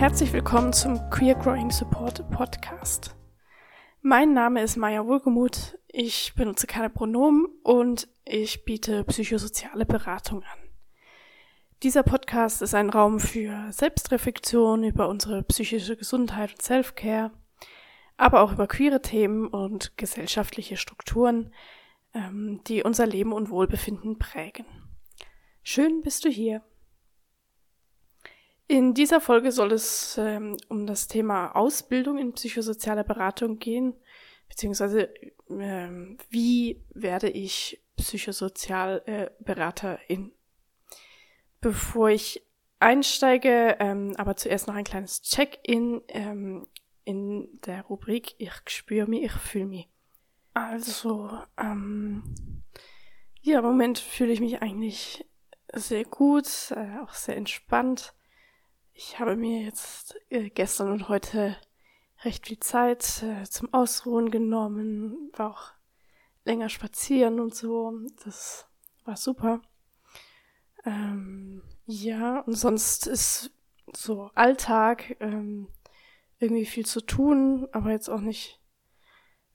Herzlich willkommen zum Queer Growing Support Podcast. Mein Name ist Maya Wohlgemuth, ich benutze keine Pronomen und ich biete psychosoziale Beratung an. Dieser Podcast ist ein Raum für Selbstreflexion über unsere psychische Gesundheit und Self-Care, aber auch über queere Themen und gesellschaftliche Strukturen, ähm, die unser Leben und Wohlbefinden prägen. Schön bist du hier. In dieser Folge soll es ähm, um das Thema Ausbildung in psychosozialer Beratung gehen, beziehungsweise ähm, wie werde ich Psychosozialberaterin. Bevor ich einsteige, ähm, aber zuerst noch ein kleines Check-in ähm, in der Rubrik Ich spüre mich, ich fühle mich. Also, ähm, ja, im Moment fühle ich mich eigentlich sehr gut, äh, auch sehr entspannt. Ich habe mir jetzt äh, gestern und heute recht viel Zeit äh, zum Ausruhen genommen, war auch länger spazieren und so. Das war super. Ähm, ja, und sonst ist so Alltag ähm, irgendwie viel zu tun, aber jetzt auch nicht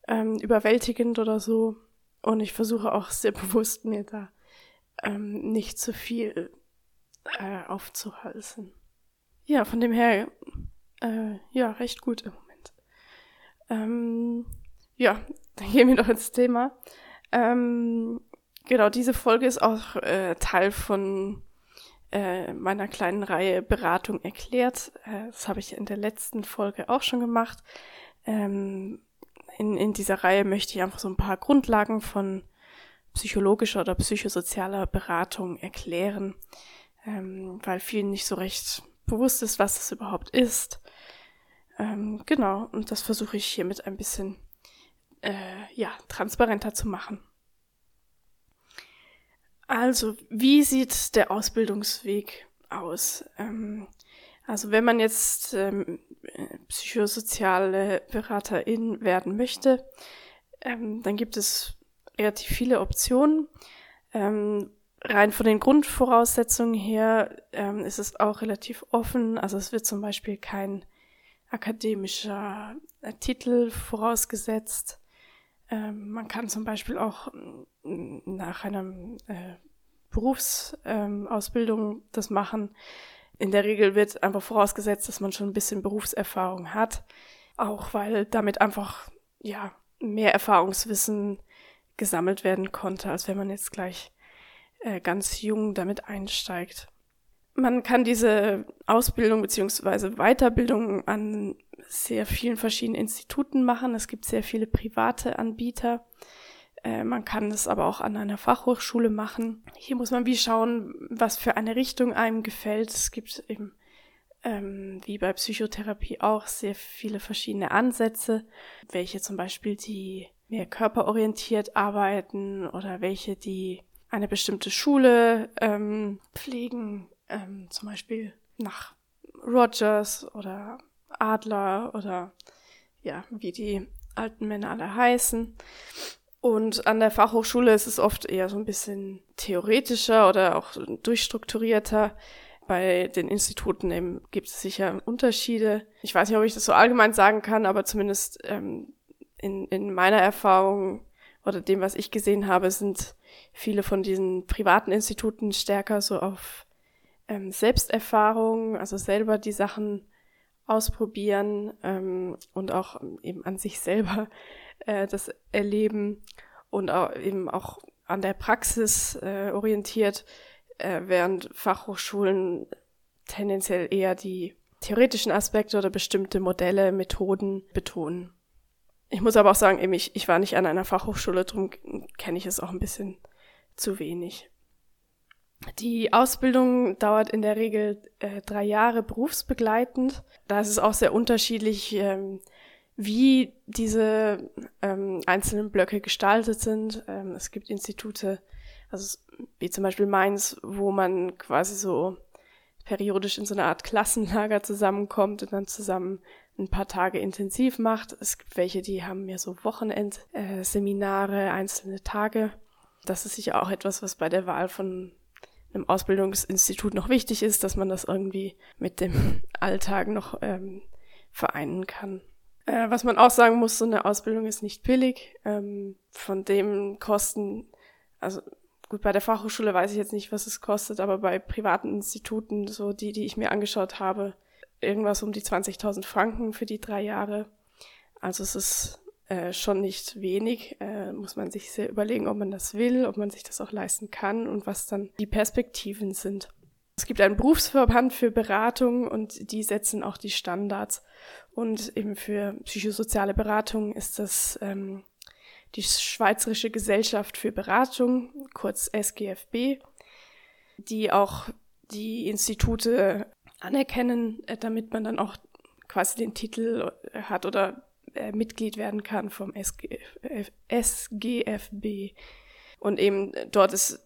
ähm, überwältigend oder so. Und ich versuche auch sehr bewusst mir da ähm, nicht zu viel äh, aufzuhalsen. Ja, von dem her, äh, ja, recht gut im Moment. Ähm, ja, dann gehen wir doch ins Thema. Ähm, Genau, diese Folge ist auch äh, Teil von äh, meiner kleinen Reihe Beratung erklärt. Äh, das habe ich in der letzten Folge auch schon gemacht. Ähm, in, in dieser Reihe möchte ich einfach so ein paar Grundlagen von psychologischer oder psychosozialer Beratung erklären, ähm, weil vielen nicht so recht bewusst ist, was es überhaupt ist. Ähm, genau, und das versuche ich hiermit ein bisschen äh, ja, transparenter zu machen. Also, wie sieht der Ausbildungsweg aus? Ähm, also, wenn man jetzt ähm, psychosoziale Beraterin werden möchte, ähm, dann gibt es relativ viele Optionen. Ähm, rein von den Grundvoraussetzungen her ähm, ist es auch relativ offen. Also, es wird zum Beispiel kein akademischer äh, Titel vorausgesetzt. Ähm, man kann zum Beispiel auch mm, nach einer äh, Berufsausbildung ähm, das machen. In der Regel wird einfach vorausgesetzt, dass man schon ein bisschen Berufserfahrung hat, auch weil damit einfach ja mehr Erfahrungswissen gesammelt werden konnte, als wenn man jetzt gleich äh, ganz jung damit einsteigt. Man kann diese Ausbildung beziehungsweise Weiterbildung an sehr vielen verschiedenen Instituten machen. Es gibt sehr viele private Anbieter. Äh, man kann es aber auch an einer Fachhochschule machen. Hier muss man wie schauen, was für eine Richtung einem gefällt. Es gibt eben, ähm, wie bei Psychotherapie auch, sehr viele verschiedene Ansätze, welche zum Beispiel die mehr körperorientiert arbeiten oder welche die eine bestimmte Schule ähm, pflegen, ähm, zum Beispiel nach Rogers oder Adler oder ja, wie die alten Männer alle heißen. Und an der Fachhochschule ist es oft eher so ein bisschen theoretischer oder auch durchstrukturierter. Bei den Instituten eben gibt es sicher Unterschiede. Ich weiß nicht, ob ich das so allgemein sagen kann, aber zumindest ähm, in, in meiner Erfahrung oder dem, was ich gesehen habe, sind viele von diesen privaten Instituten stärker so auf ähm, Selbsterfahrung, also selber die Sachen ausprobieren ähm, und auch eben an sich selber äh, das erleben und auch eben auch an der Praxis äh, orientiert, äh, während Fachhochschulen tendenziell eher die theoretischen Aspekte oder bestimmte Modelle, Methoden betonen. Ich muss aber auch sagen, eben ich, ich war nicht an einer Fachhochschule, darum kenne ich es auch ein bisschen zu wenig. Die Ausbildung dauert in der Regel äh, drei Jahre berufsbegleitend. Da ist es auch sehr unterschiedlich, ähm, wie diese ähm, einzelnen Blöcke gestaltet sind. Ähm, es gibt Institute, also wie zum Beispiel Mainz, wo man quasi so periodisch in so einer Art Klassenlager zusammenkommt und dann zusammen ein paar Tage intensiv macht. Es gibt welche, die haben mehr so Wochenendseminare, äh, einzelne Tage. Das ist sicher auch etwas, was bei der Wahl von einem Ausbildungsinstitut noch wichtig ist, dass man das irgendwie mit dem Alltag noch ähm, vereinen kann. Äh, was man auch sagen muss, so eine Ausbildung ist nicht billig. Ähm, von dem Kosten, also gut, bei der Fachhochschule weiß ich jetzt nicht, was es kostet, aber bei privaten Instituten, so die, die ich mir angeschaut habe, irgendwas um die 20.000 Franken für die drei Jahre. Also es ist äh, schon nicht wenig. Äh, muss man sich sehr überlegen, ob man das will, ob man sich das auch leisten kann und was dann die Perspektiven sind. Es gibt einen Berufsverband für Beratung und die setzen auch die Standards. Und eben für psychosoziale Beratung ist das ähm, die Schweizerische Gesellschaft für Beratung, kurz SGFB, die auch die Institute anerkennen, äh, damit man dann auch quasi den Titel äh, hat oder äh, Mitglied werden kann vom SGF, SGFB. Und eben dort ist,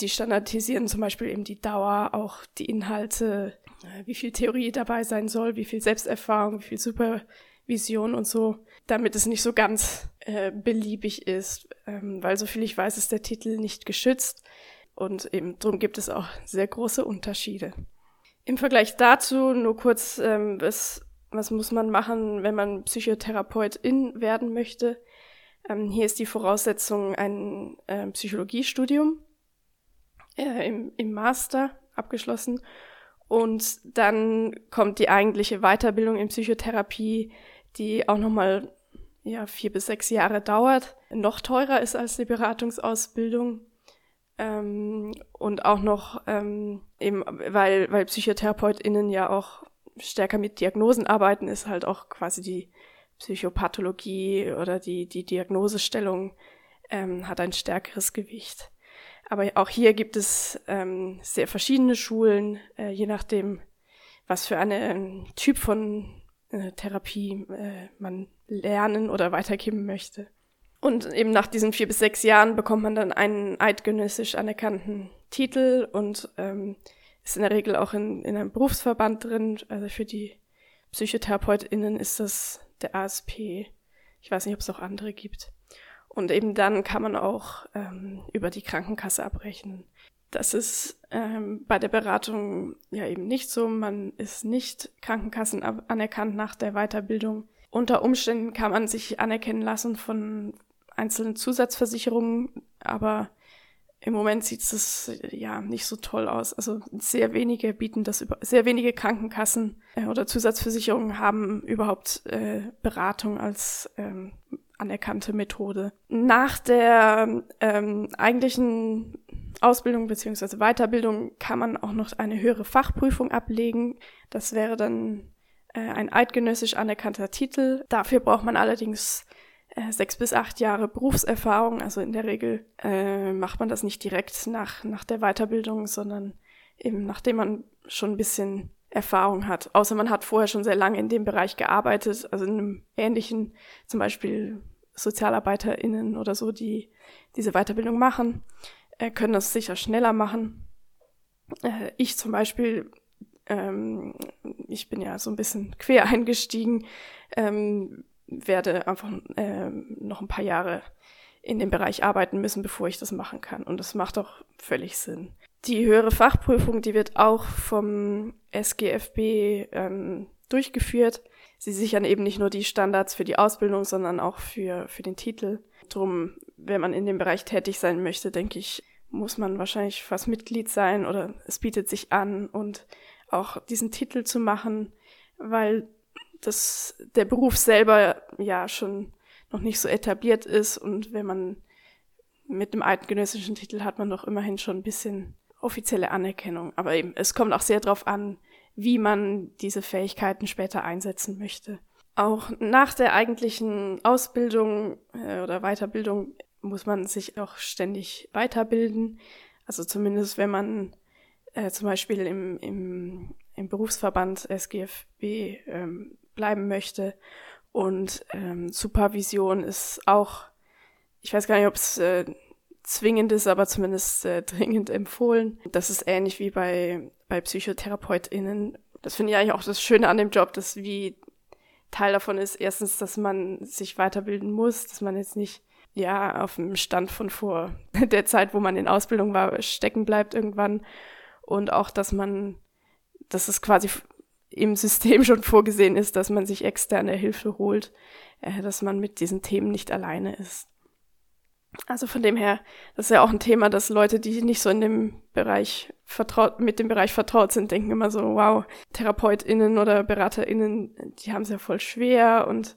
die standardisieren zum Beispiel eben die Dauer, auch die Inhalte, wie viel Theorie dabei sein soll, wie viel Selbsterfahrung, wie viel Supervision und so, damit es nicht so ganz äh, beliebig ist, ähm, weil soviel ich weiß, ist der Titel nicht geschützt und eben darum gibt es auch sehr große Unterschiede. Im Vergleich dazu nur kurz, ähm, was, was muss man machen, wenn man Psychotherapeutin werden möchte? Ähm, hier ist die Voraussetzung ein äh, Psychologiestudium äh, im, im Master abgeschlossen. Und dann kommt die eigentliche Weiterbildung in Psychotherapie, die auch nochmal ja, vier bis sechs Jahre dauert, noch teurer ist als die Beratungsausbildung ähm, und auch noch ähm, eben, weil, weil PsychotherapeutInnen ja auch stärker mit Diagnosen arbeiten, ist halt auch quasi die Psychopathologie oder die, die Diagnosestellung ähm, hat ein stärkeres Gewicht. Aber auch hier gibt es ähm, sehr verschiedene Schulen, äh, je nachdem, was für einen Typ von äh, Therapie äh, man lernen oder weitergeben möchte. Und eben nach diesen vier bis sechs Jahren bekommt man dann einen eidgenössisch anerkannten Titel und ähm, ist in der Regel auch in, in einem Berufsverband drin. Also für die PsychotherapeutInnen ist das der ASP. Ich weiß nicht, ob es auch andere gibt. Und eben dann kann man auch ähm, über die Krankenkasse abrechnen. Das ist ähm, bei der Beratung ja eben nicht so. Man ist nicht Krankenkassen anerkannt nach der Weiterbildung. Unter Umständen kann man sich anerkennen lassen von einzelnen Zusatzversicherungen, aber im Moment sieht es ja nicht so toll aus. Also sehr wenige bieten das über, sehr wenige Krankenkassen äh, oder Zusatzversicherungen haben überhaupt äh, Beratung als ähm, anerkannte Methode. Nach der ähm, eigentlichen Ausbildung beziehungsweise Weiterbildung kann man auch noch eine höhere Fachprüfung ablegen. Das wäre dann äh, ein eidgenössisch anerkannter Titel. Dafür braucht man allerdings sechs bis acht Jahre Berufserfahrung. Also in der Regel äh, macht man das nicht direkt nach, nach der Weiterbildung, sondern eben nachdem man schon ein bisschen Erfahrung hat. Außer man hat vorher schon sehr lange in dem Bereich gearbeitet, also in einem ähnlichen, zum Beispiel SozialarbeiterInnen oder so, die diese Weiterbildung machen, äh, können das sicher schneller machen. Äh, ich zum Beispiel, ähm, ich bin ja so ein bisschen quer eingestiegen, ähm, werde einfach ähm, noch ein paar Jahre in dem Bereich arbeiten müssen, bevor ich das machen kann. Und das macht auch völlig Sinn. Die höhere Fachprüfung, die wird auch vom SGFB ähm, durchgeführt. Sie sichern eben nicht nur die Standards für die Ausbildung, sondern auch für, für den Titel. Drum, wenn man in dem Bereich tätig sein möchte, denke ich, muss man wahrscheinlich fast Mitglied sein oder es bietet sich an und auch diesen Titel zu machen, weil das, der Beruf selber ja schon noch nicht so etabliert ist und wenn man mit einem eidgenössischen Titel hat man doch immerhin schon ein bisschen offizielle Anerkennung. Aber eben, es kommt auch sehr darauf an, wie man diese Fähigkeiten später einsetzen möchte. Auch nach der eigentlichen Ausbildung äh, oder Weiterbildung muss man sich auch ständig weiterbilden. Also zumindest wenn man äh, zum Beispiel im, im, im Berufsverband SGFB ähm, bleiben möchte. Und ähm, Supervision ist auch, ich weiß gar nicht, ob es äh, zwingend ist, aber zumindest äh, dringend empfohlen. Das ist ähnlich wie bei, bei PsychotherapeutInnen. Das finde ich eigentlich auch das Schöne an dem Job, dass wie Teil davon ist erstens, dass man sich weiterbilden muss, dass man jetzt nicht ja auf dem Stand von vor der Zeit, wo man in Ausbildung war, stecken bleibt irgendwann. Und auch, dass man, dass es quasi im System schon vorgesehen ist, dass man sich externe Hilfe holt, äh, dass man mit diesen Themen nicht alleine ist. Also von dem her, das ist ja auch ein Thema, dass Leute, die nicht so in dem Bereich vertraut, mit dem Bereich vertraut sind, denken immer so, wow, TherapeutInnen oder BeraterInnen, die haben es ja voll schwer und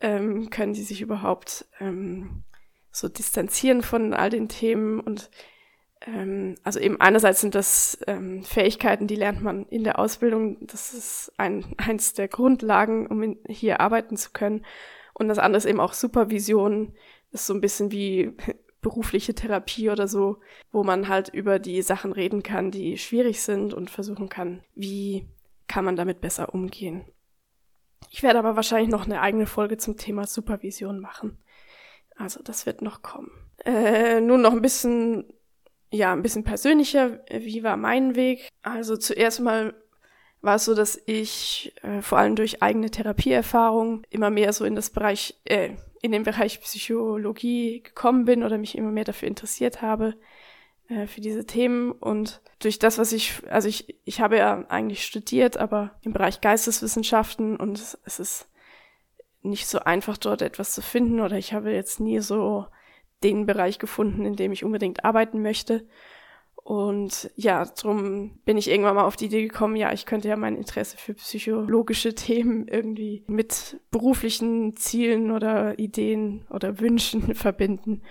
ähm, können die sich überhaupt ähm, so distanzieren von all den Themen und ähm, also eben einerseits sind das ähm, Fähigkeiten, die lernt man in der Ausbildung. Das ist ein, eins der Grundlagen, um in, hier arbeiten zu können. Und das andere ist eben auch Supervision. Das ist so ein bisschen wie berufliche Therapie oder so, wo man halt über die Sachen reden kann, die schwierig sind und versuchen kann, wie kann man damit besser umgehen. Ich werde aber wahrscheinlich noch eine eigene Folge zum Thema Supervision machen. Also das wird noch kommen. Äh, nun noch ein bisschen, ja, ein bisschen persönlicher. Wie war mein Weg? Also zuerst mal war es so, dass ich äh, vor allem durch eigene Therapieerfahrung immer mehr so in das Bereich, äh, in den Bereich Psychologie gekommen bin oder mich immer mehr dafür interessiert habe, äh, für diese Themen. Und durch das, was ich, also ich, ich habe ja eigentlich studiert, aber im Bereich Geisteswissenschaften und es ist nicht so einfach, dort etwas zu finden oder ich habe jetzt nie so den Bereich gefunden, in dem ich unbedingt arbeiten möchte. Und ja, drum bin ich irgendwann mal auf die Idee gekommen, ja, ich könnte ja mein Interesse für psychologische Themen irgendwie mit beruflichen Zielen oder Ideen oder Wünschen verbinden.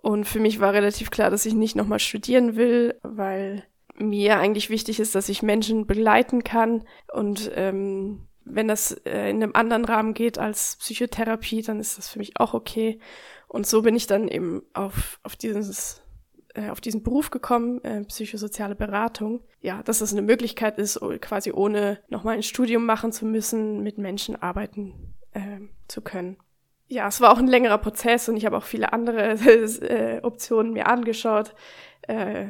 Und für mich war relativ klar, dass ich nicht nochmal studieren will, weil mir eigentlich wichtig ist, dass ich Menschen begleiten kann und ähm, wenn das äh, in einem anderen Rahmen geht als Psychotherapie, dann ist das für mich auch okay. Und so bin ich dann eben auf, auf dieses äh, auf diesen Beruf gekommen, äh, psychosoziale Beratung. Ja, dass es eine Möglichkeit ist, quasi ohne nochmal ein Studium machen zu müssen, mit Menschen arbeiten äh, zu können. Ja, es war auch ein längerer Prozess und ich habe auch viele andere äh, Optionen mir angeschaut. Äh,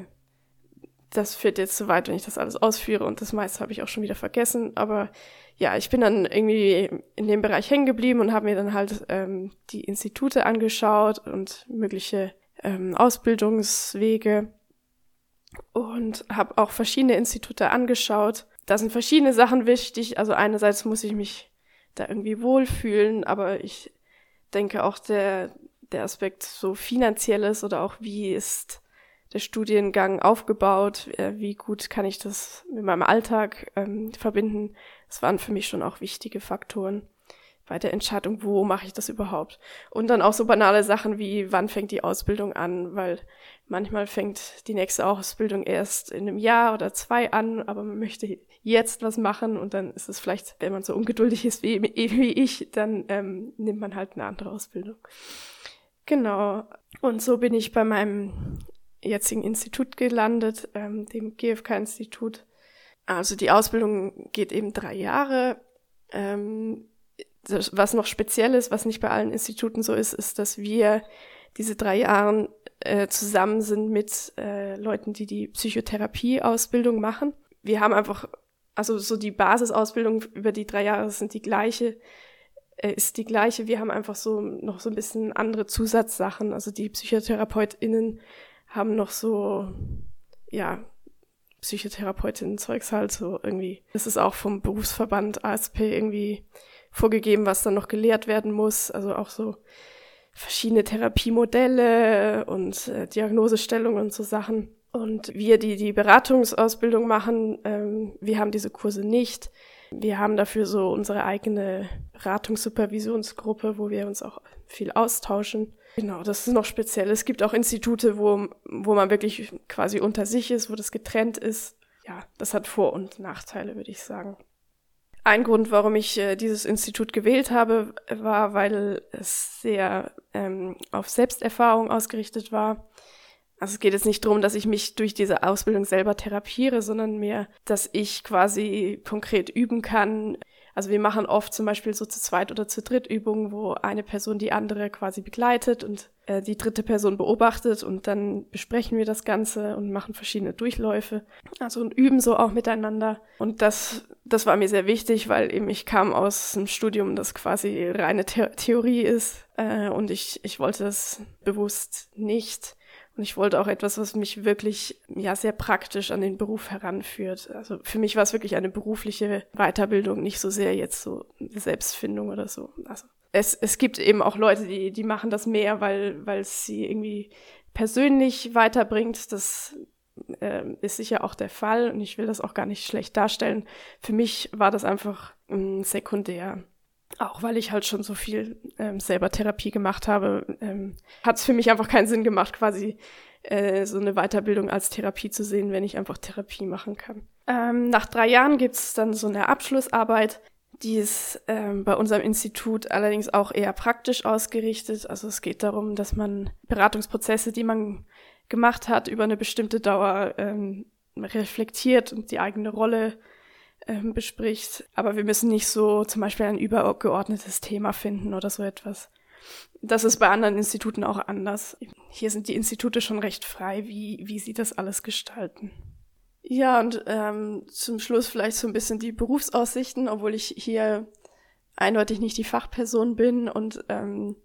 das führt jetzt zu weit, wenn ich das alles ausführe und das meiste habe ich auch schon wieder vergessen. Aber ja, ich bin dann irgendwie in dem Bereich hängen geblieben und habe mir dann halt ähm, die Institute angeschaut und mögliche ähm, Ausbildungswege und habe auch verschiedene Institute angeschaut. Da sind verschiedene Sachen wichtig. Also einerseits muss ich mich da irgendwie wohlfühlen, aber ich denke auch der, der Aspekt so finanzielles oder auch wie ist der Studiengang aufgebaut, äh, wie gut kann ich das mit meinem Alltag ähm, verbinden. Das waren für mich schon auch wichtige Faktoren bei der Entscheidung, wo mache ich das überhaupt. Und dann auch so banale Sachen wie, wann fängt die Ausbildung an, weil manchmal fängt die nächste Ausbildung erst in einem Jahr oder zwei an, aber man möchte jetzt was machen und dann ist es vielleicht, wenn man so ungeduldig ist wie, wie ich, dann ähm, nimmt man halt eine andere Ausbildung. Genau. Und so bin ich bei meinem jetzigen Institut gelandet, ähm, dem GfK-Institut. Also die Ausbildung geht eben drei Jahre. Ähm, das, was noch speziell ist, was nicht bei allen Instituten so ist, ist, dass wir diese drei Jahre äh, zusammen sind mit äh, Leuten, die die Psychotherapie-Ausbildung machen. Wir haben einfach, also so die Basisausbildung über die drei Jahre sind die gleiche, äh, ist die gleiche. Wir haben einfach so noch so ein bisschen andere Zusatzsachen. Also die PsychotherapeutInnen haben noch so, ja, Psychotherapeutinnen-Zeugs halt so irgendwie. Das ist auch vom Berufsverband ASP irgendwie vorgegeben, was dann noch gelehrt werden muss. Also auch so verschiedene Therapiemodelle und äh, Diagnosestellung und so Sachen. Und wir, die die Beratungsausbildung machen, ähm, wir haben diese Kurse nicht. Wir haben dafür so unsere eigene Beratungssupervisionsgruppe, wo wir uns auch viel austauschen. Genau, das ist noch speziell. Es gibt auch Institute, wo, wo man wirklich quasi unter sich ist, wo das getrennt ist. Ja, das hat Vor- und Nachteile, würde ich sagen. Ein Grund, warum ich äh, dieses Institut gewählt habe, war, weil es sehr ähm, auf Selbsterfahrung ausgerichtet war. Also es geht jetzt nicht darum, dass ich mich durch diese Ausbildung selber therapiere, sondern mehr, dass ich quasi konkret üben kann. Also wir machen oft zum Beispiel so zu zweit oder zu dritt Übungen, wo eine Person die andere quasi begleitet und äh, die dritte Person beobachtet und dann besprechen wir das Ganze und machen verschiedene Durchläufe. Also und üben so auch miteinander. Und das, das war mir sehr wichtig, weil eben ich kam aus einem Studium, das quasi reine The Theorie ist äh, und ich, ich wollte das bewusst nicht. Und ich wollte auch etwas, was mich wirklich ja sehr praktisch an den Beruf heranführt. Also für mich war es wirklich eine berufliche Weiterbildung, nicht so sehr jetzt so Selbstfindung oder so. Also es, es gibt eben auch Leute, die, die machen das mehr, weil, weil es sie irgendwie persönlich weiterbringt. Das äh, ist sicher auch der Fall und ich will das auch gar nicht schlecht darstellen. Für mich war das einfach ähm, sekundär. Auch weil ich halt schon so viel ähm, selber Therapie gemacht habe, ähm, hat es für mich einfach keinen Sinn gemacht, quasi äh, so eine Weiterbildung als Therapie zu sehen, wenn ich einfach Therapie machen kann. Ähm, nach drei Jahren gibt's dann so eine Abschlussarbeit, die ist ähm, bei unserem Institut allerdings auch eher praktisch ausgerichtet. Also es geht darum, dass man Beratungsprozesse, die man gemacht hat, über eine bestimmte Dauer ähm, reflektiert und die eigene Rolle ähm, bespricht. Aber wir müssen nicht so zum Beispiel ein übergeordnetes Thema finden oder so etwas. Das ist bei anderen Instituten auch anders. Hier sind die Institute schon recht frei, wie, wie sie das alles gestalten. Ja, und ähm, zum Schluss vielleicht so ein bisschen die Berufsaussichten, obwohl ich hier eindeutig nicht die Fachperson bin und ähm,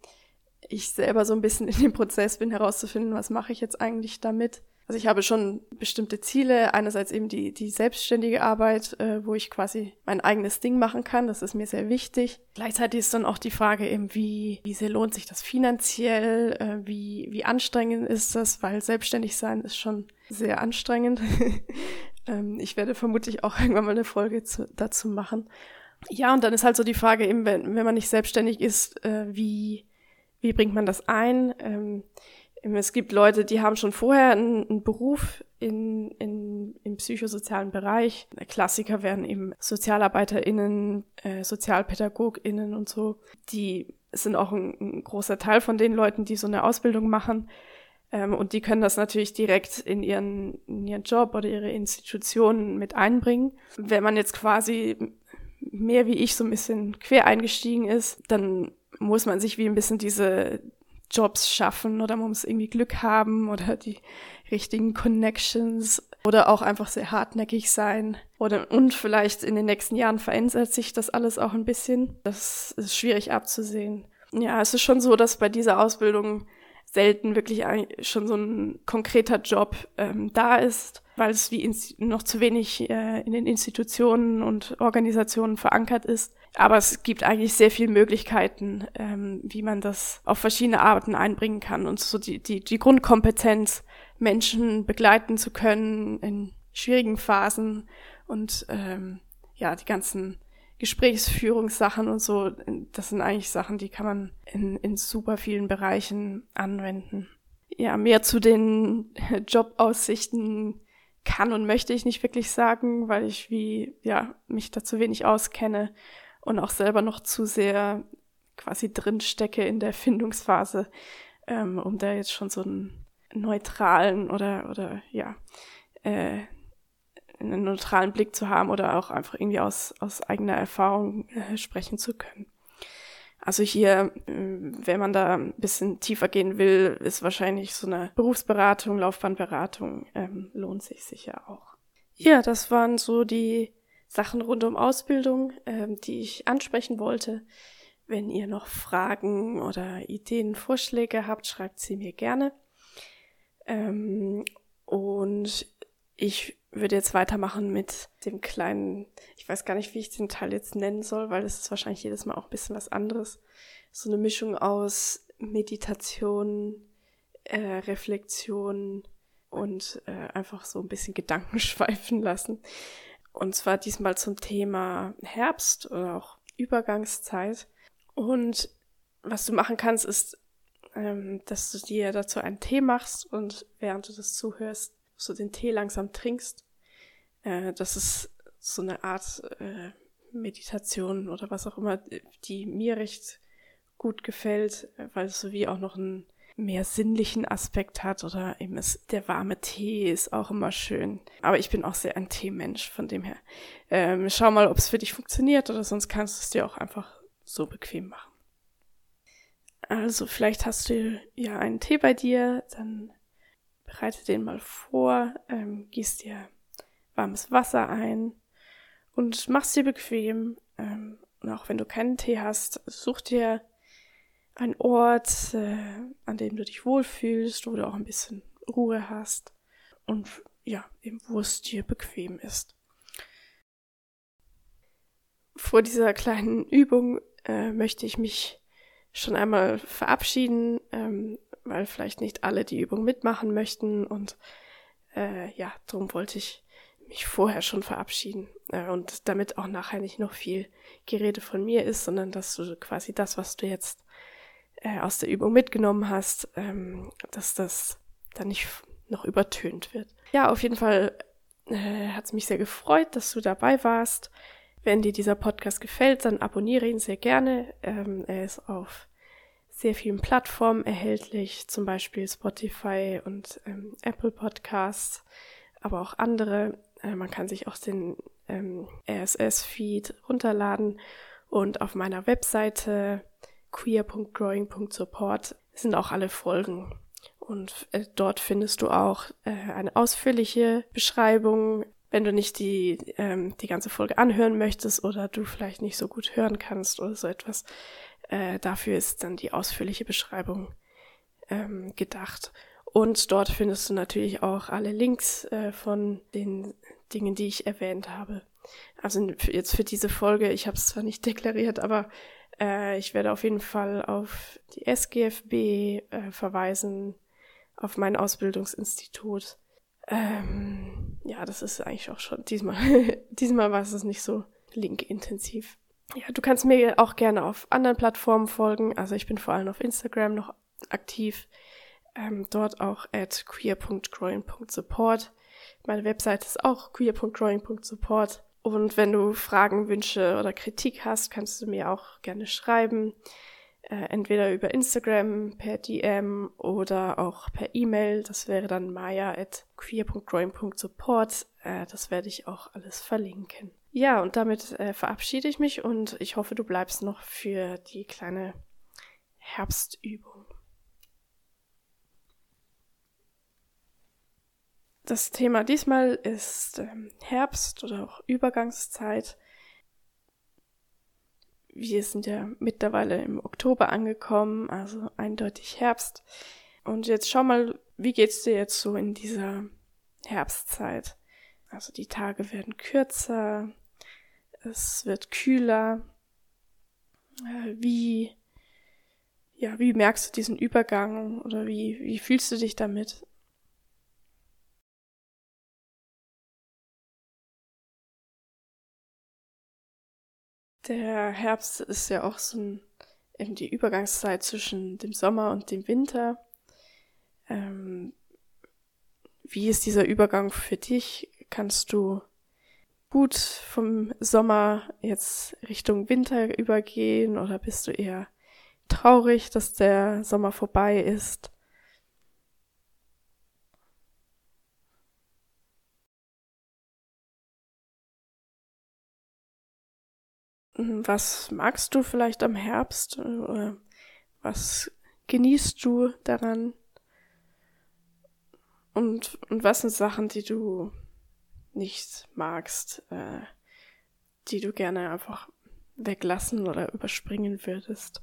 ich selber so ein bisschen in dem Prozess bin, herauszufinden, was mache ich jetzt eigentlich damit. Also ich habe schon bestimmte Ziele. Einerseits eben die, die selbstständige Arbeit, äh, wo ich quasi mein eigenes Ding machen kann. Das ist mir sehr wichtig. Gleichzeitig ist dann auch die Frage eben, wie, wie sehr lohnt sich das finanziell? Äh, wie, wie anstrengend ist das? Weil selbstständig sein ist schon sehr anstrengend. ähm, ich werde vermutlich auch irgendwann mal eine Folge zu, dazu machen. Ja, und dann ist halt so die Frage eben, wenn, wenn man nicht selbstständig ist, äh, wie, wie bringt man das ein? Ähm, es gibt Leute, die haben schon vorher einen, einen Beruf in, in, im psychosozialen Bereich. Klassiker wären eben SozialarbeiterInnen, äh, SozialpädagogInnen und so. Die sind auch ein, ein, großer Teil von den Leuten, die so eine Ausbildung machen. Ähm, und die können das natürlich direkt in ihren, in ihren Job oder ihre Institutionen mit einbringen. Wenn man jetzt quasi mehr wie ich so ein bisschen quer eingestiegen ist, dann muss man sich wie ein bisschen diese, Jobs schaffen oder man muss irgendwie Glück haben oder die richtigen Connections oder auch einfach sehr hartnäckig sein. Oder, und vielleicht in den nächsten Jahren verändert sich das alles auch ein bisschen. Das ist schwierig abzusehen. Ja, es ist schon so, dass bei dieser Ausbildung selten wirklich schon so ein konkreter Job ähm, da ist, weil es wie noch zu wenig äh, in den Institutionen und Organisationen verankert ist. Aber es gibt eigentlich sehr viele Möglichkeiten, ähm, wie man das auf verschiedene Arten einbringen kann und so die, die, die Grundkompetenz, Menschen begleiten zu können in schwierigen Phasen und ähm, ja, die ganzen Gesprächsführungssachen und so, das sind eigentlich Sachen, die kann man in, in super vielen Bereichen anwenden. Ja, mehr zu den Jobaussichten kann und möchte ich nicht wirklich sagen, weil ich wie, ja, mich dazu wenig auskenne und auch selber noch zu sehr quasi drin stecke in der Findungsphase, ähm, um da jetzt schon so einen neutralen oder, oder ja, äh, einen neutralen Blick zu haben oder auch einfach irgendwie aus, aus eigener Erfahrung äh, sprechen zu können. Also hier, äh, wenn man da ein bisschen tiefer gehen will, ist wahrscheinlich so eine Berufsberatung, Laufbahnberatung, ähm, lohnt sich sicher auch. Ja, das waren so die Sachen rund um Ausbildung, ähm, die ich ansprechen wollte. Wenn ihr noch Fragen oder Ideen, Vorschläge habt, schreibt sie mir gerne. Ähm, und ich würde jetzt weitermachen mit dem kleinen, ich weiß gar nicht, wie ich den Teil jetzt nennen soll, weil es ist wahrscheinlich jedes Mal auch ein bisschen was anderes. So eine Mischung aus Meditation, äh, Reflexion und äh, einfach so ein bisschen Gedanken schweifen lassen. Und zwar diesmal zum Thema Herbst oder auch Übergangszeit. Und was du machen kannst, ist, ähm, dass du dir dazu einen Tee machst und während du das zuhörst, so den Tee langsam trinkst. Äh, das ist so eine Art äh, Meditation oder was auch immer, die mir recht gut gefällt, weil es so wie auch noch ein mehr sinnlichen Aspekt hat oder eben ist, der warme Tee ist auch immer schön. Aber ich bin auch sehr ein Teemensch, von dem her. Ähm, schau mal, ob es für dich funktioniert oder sonst kannst du es dir auch einfach so bequem machen. Also vielleicht hast du ja einen Tee bei dir, dann bereite den mal vor, ähm, gieß dir warmes Wasser ein und mach's dir bequem. Ähm, und auch wenn du keinen Tee hast, such dir einen Ort, äh, an dem du dich wohlfühlst, wo du auch ein bisschen Ruhe hast und ja, eben wo es dir bequem ist. Vor dieser kleinen Übung äh, möchte ich mich schon einmal verabschieden, ähm, weil vielleicht nicht alle die Übung mitmachen möchten und äh, ja, darum wollte ich mich vorher schon verabschieden äh, und damit auch nachher nicht noch viel Gerede von mir ist, sondern dass du quasi das, was du jetzt äh, aus der Übung mitgenommen hast, ähm, dass das dann nicht noch übertönt wird. Ja, auf jeden Fall äh, hat es mich sehr gefreut, dass du dabei warst. Wenn dir dieser Podcast gefällt, dann abonniere ihn sehr gerne. Ähm, er ist auf sehr vielen Plattformen erhältlich, zum Beispiel Spotify und ähm, Apple Podcasts, aber auch andere. Äh, man kann sich auch den ähm, RSS-Feed runterladen und auf meiner Webseite queer.growing.support sind auch alle Folgen. Und äh, dort findest du auch äh, eine ausführliche Beschreibung, wenn du nicht die, ähm, die ganze Folge anhören möchtest oder du vielleicht nicht so gut hören kannst oder so etwas. Äh, dafür ist dann die ausführliche Beschreibung ähm, gedacht. Und dort findest du natürlich auch alle Links äh, von den Dingen, die ich erwähnt habe. Also jetzt für diese Folge, ich habe es zwar nicht deklariert, aber äh, ich werde auf jeden Fall auf die SGFB äh, verweisen, auf mein Ausbildungsinstitut. Ähm, ja, das ist eigentlich auch schon diesmal. diesmal war es nicht so linkintensiv. Ja, du kannst mir auch gerne auf anderen Plattformen folgen. Also ich bin vor allem auf Instagram noch aktiv. Ähm, dort auch at queer.growing.support. Meine Webseite ist auch queer.growing.support. Und wenn du Fragen, Wünsche oder Kritik hast, kannst du mir auch gerne schreiben. Äh, entweder über Instagram, per DM oder auch per E-Mail. Das wäre dann maya at queer.growing.support. Äh, das werde ich auch alles verlinken. Ja, und damit äh, verabschiede ich mich und ich hoffe, du bleibst noch für die kleine Herbstübung. Das Thema diesmal ist ähm, Herbst oder auch Übergangszeit. Wir sind ja mittlerweile im Oktober angekommen, also eindeutig Herbst. Und jetzt schau mal, wie geht's dir jetzt so in dieser Herbstzeit? Also die Tage werden kürzer, es wird kühler. Äh, wie, ja, wie merkst du diesen Übergang oder wie, wie fühlst du dich damit? Der Herbst ist ja auch so ein, eben die Übergangszeit zwischen dem Sommer und dem Winter. Ähm, wie ist dieser Übergang für dich? Kannst du gut vom Sommer jetzt Richtung Winter übergehen oder bist du eher traurig, dass der Sommer vorbei ist? Was magst du vielleicht am Herbst oder was genießt du daran? Und, und was sind Sachen, die du nicht magst, äh, die du gerne einfach weglassen oder überspringen würdest?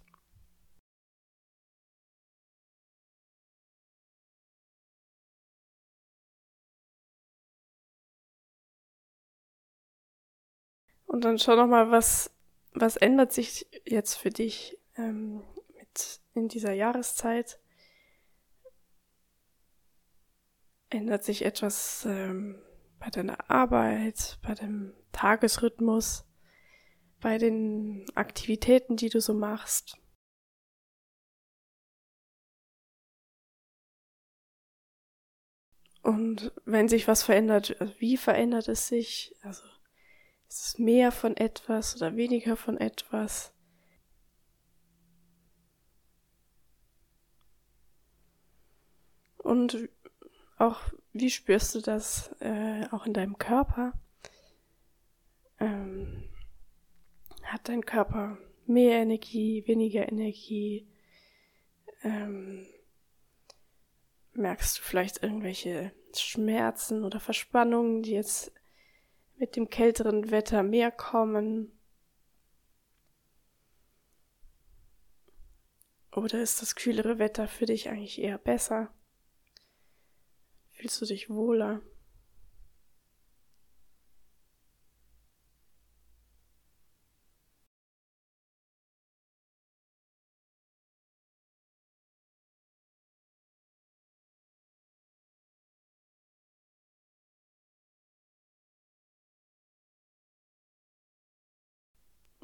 Und dann schau noch mal, was was ändert sich jetzt für dich ähm, mit in dieser Jahreszeit? Ändert sich etwas ähm, bei deiner Arbeit, bei dem Tagesrhythmus, bei den Aktivitäten, die du so machst? Und wenn sich was verändert, wie verändert es sich? Also ist es mehr von etwas oder weniger von etwas? Und auch, wie spürst du das äh, auch in deinem Körper? Ähm, hat dein Körper mehr Energie, weniger Energie? Ähm, merkst du vielleicht irgendwelche Schmerzen oder Verspannungen, die jetzt mit dem kälteren Wetter mehr kommen? Oder ist das kühlere Wetter für dich eigentlich eher besser? Fühlst du dich wohler?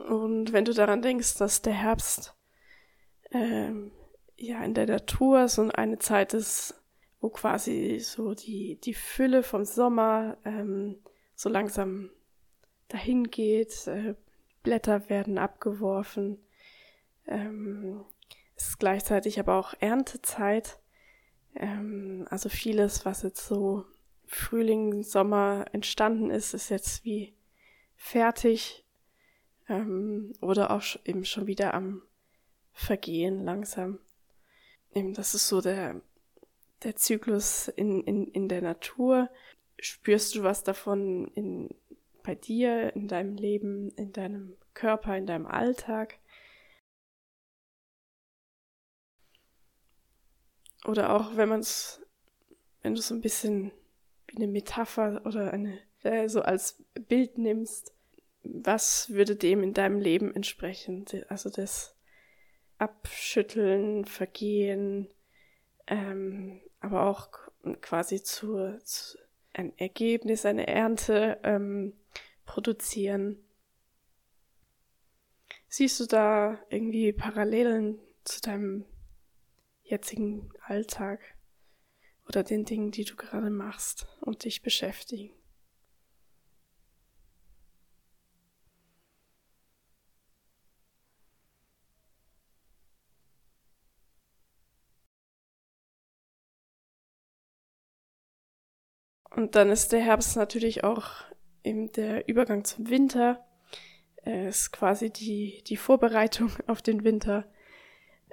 Und wenn du daran denkst, dass der Herbst ähm, ja in der Natur so eine Zeit ist, wo quasi so die, die Fülle vom Sommer ähm, so langsam dahin geht, äh, Blätter werden abgeworfen. Ähm, ist gleichzeitig aber auch Erntezeit. Ähm, also vieles, was jetzt so Frühling, Sommer entstanden ist, ist jetzt wie fertig ähm, oder auch eben schon wieder am Vergehen langsam. Eben, das ist so der, der Zyklus in, in, in der Natur. Spürst du was davon in, bei dir, in deinem Leben, in deinem Körper, in deinem Alltag? Oder auch wenn man es, wenn du so ein bisschen wie eine Metapher oder eine, äh, so als Bild nimmst, was würde dem in deinem Leben entsprechen? Also das Abschütteln, Vergehen, ähm, aber auch quasi zu, zu ein Ergebnis, eine Ernte ähm, produzieren. Siehst du da irgendwie Parallelen zu deinem jetzigen Alltag oder den Dingen, die du gerade machst und dich beschäftigen? Und dann ist der Herbst natürlich auch eben der Übergang zum Winter. Äh, ist quasi die, die Vorbereitung auf den Winter,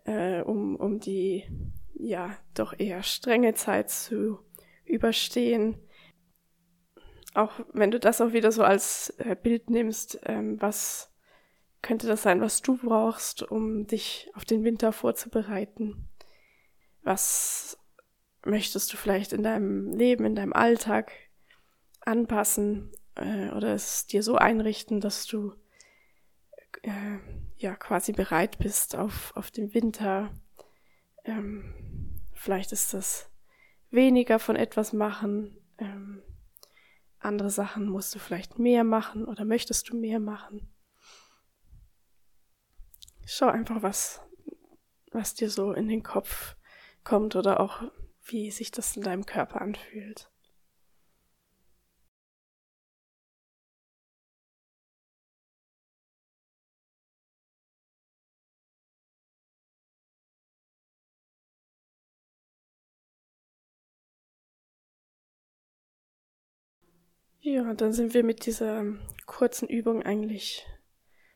äh, um, um die ja doch eher strenge Zeit zu überstehen. Auch wenn du das auch wieder so als äh, Bild nimmst, ähm, was könnte das sein, was du brauchst, um dich auf den Winter vorzubereiten? Was möchtest du vielleicht in deinem Leben, in deinem Alltag anpassen äh, oder es dir so einrichten, dass du äh, ja quasi bereit bist auf, auf den Winter. Ähm, vielleicht ist das weniger von etwas machen. Ähm, andere Sachen musst du vielleicht mehr machen oder möchtest du mehr machen. Schau einfach, was, was dir so in den Kopf kommt oder auch wie sich das in deinem Körper anfühlt. Ja, dann sind wir mit dieser kurzen Übung eigentlich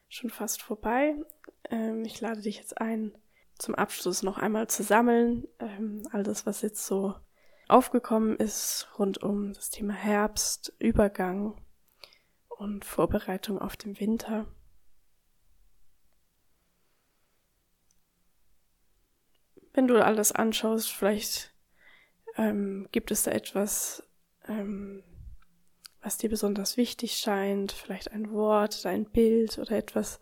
schon fast vorbei. Ähm, ich lade dich jetzt ein, zum Abschluss noch einmal zu sammeln. Ähm, all das, was jetzt so aufgekommen ist rund um das Thema Herbst, Übergang und Vorbereitung auf den Winter. Wenn du alles anschaust, vielleicht ähm, gibt es da etwas, ähm, was dir besonders wichtig scheint, vielleicht ein Wort, ein Bild oder etwas,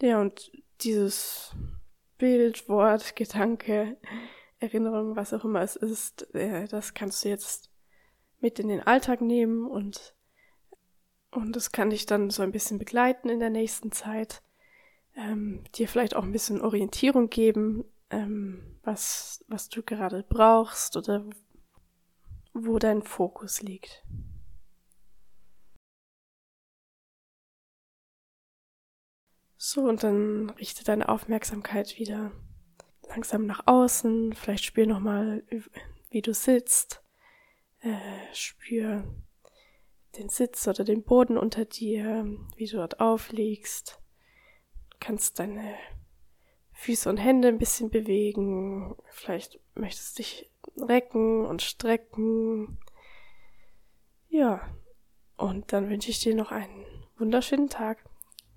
Ja, und dieses Bild, Wort, Gedanke, Erinnerung, was auch immer es ist, äh, das kannst du jetzt mit in den Alltag nehmen und und das kann dich dann so ein bisschen begleiten in der nächsten Zeit, ähm, dir vielleicht auch ein bisschen Orientierung geben, ähm, was, was du gerade brauchst oder wo dein Fokus liegt. So, und dann richte deine Aufmerksamkeit wieder langsam nach außen. Vielleicht spür nochmal, wie du sitzt. Äh, spür den Sitz oder den Boden unter dir, wie du dort aufliegst. Du kannst deine Füße und Hände ein bisschen bewegen. Vielleicht möchtest du dich recken und strecken. Ja, und dann wünsche ich dir noch einen wunderschönen Tag.